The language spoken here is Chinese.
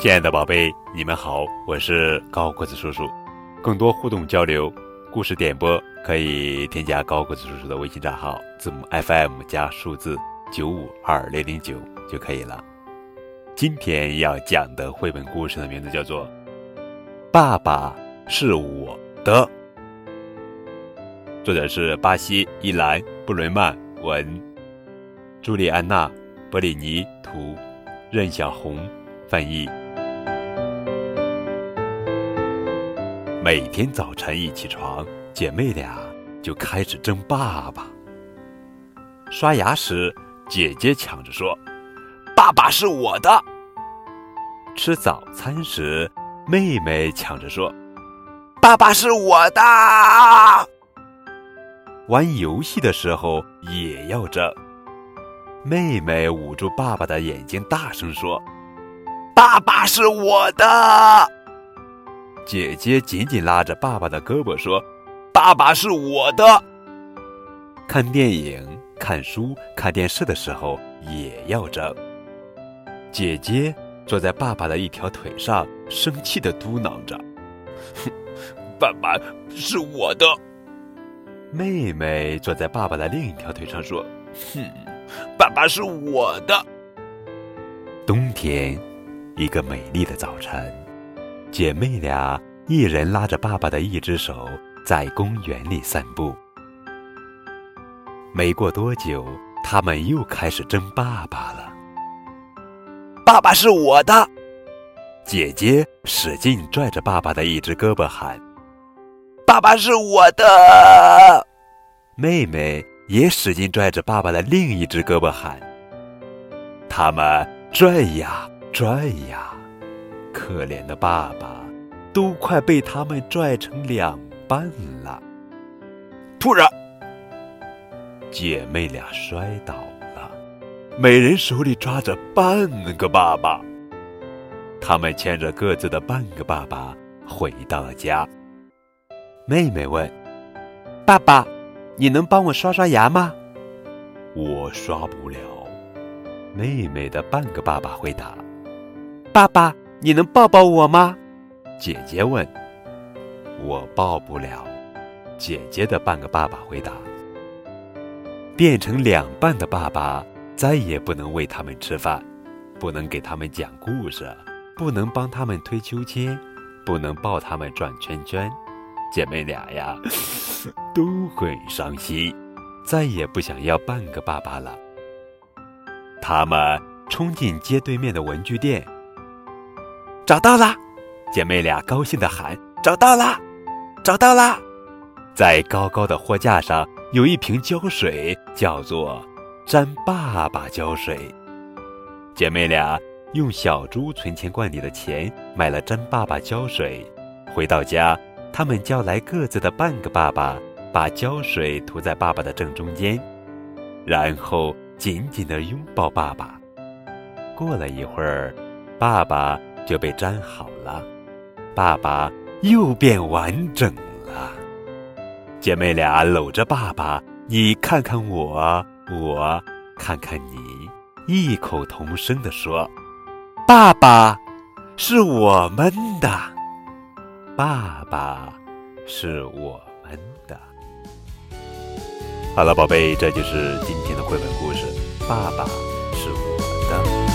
亲爱的宝贝，你们好，我是高个子叔叔。更多互动交流、故事点播，可以添加高个子叔叔的微信账号，字母 FM 加数字九五二零零九就可以了。今天要讲的绘本故事的名字叫做《爸爸是我的》，作者是巴西伊兰布伦曼文，朱莉安娜·波里尼图，任小红翻译。每天早晨一起床，姐妹俩就开始争爸爸。刷牙时，姐姐抢着说：“爸爸是我的。”吃早餐时，妹妹抢着说：“爸爸是我的。”玩游戏的时候也要争。妹妹捂住爸爸的眼睛，大声说：“爸爸是我的。”姐姐紧紧拉着爸爸的胳膊说：“爸爸是我的。”看电影、看书、看电视的时候也要争。姐姐坐在爸爸的一条腿上，生气的嘟囔着：“哼，爸爸是我的。”妹妹坐在爸爸的另一条腿上说：“哼，爸爸是我的。”冬天，一个美丽的早晨。姐妹俩一人拉着爸爸的一只手，在公园里散步。没过多久，他们又开始争爸爸了。爸爸是我的！姐姐使劲拽着爸爸的一只胳膊喊：“爸爸是我的！”妹妹也使劲拽着爸爸的另一只胳膊喊：“他们拽呀拽呀！”可怜的爸爸，都快被他们拽成两半了。突然，姐妹俩摔倒了，每人手里抓着半个爸爸。他们牵着各自的半个爸爸回到了家。妹妹问：“爸爸，你能帮我刷刷牙吗？”“我刷不了。”妹妹的半个爸爸回答。“爸爸。”你能抱抱我吗？姐姐问。我抱不了。姐姐的半个爸爸回答。变成两半的爸爸再也不能喂他们吃饭，不能给他们讲故事，不能帮他们推秋千，不能抱他们转圈圈。姐妹俩呀，都很伤心，再也不想要半个爸爸了。他们冲进街对面的文具店。找到啦！姐妹俩高兴地喊：“找到啦，找到啦！”在高高的货架上有一瓶胶水，叫做“粘爸爸胶水”。姐妹俩用小猪存钱罐里的钱买了粘爸爸胶水。回到家，他们叫来各自的半个爸爸，把胶水涂在爸爸的正中间，然后紧紧地拥抱爸爸。过了一会儿，爸爸。就被粘好了，爸爸又变完整了。姐妹俩搂着爸爸，你看看我，我看看你，异口同声地说：“爸爸是我们的，爸爸是我们的。”好了，宝贝，这就是今天的绘本故事。爸爸是我的。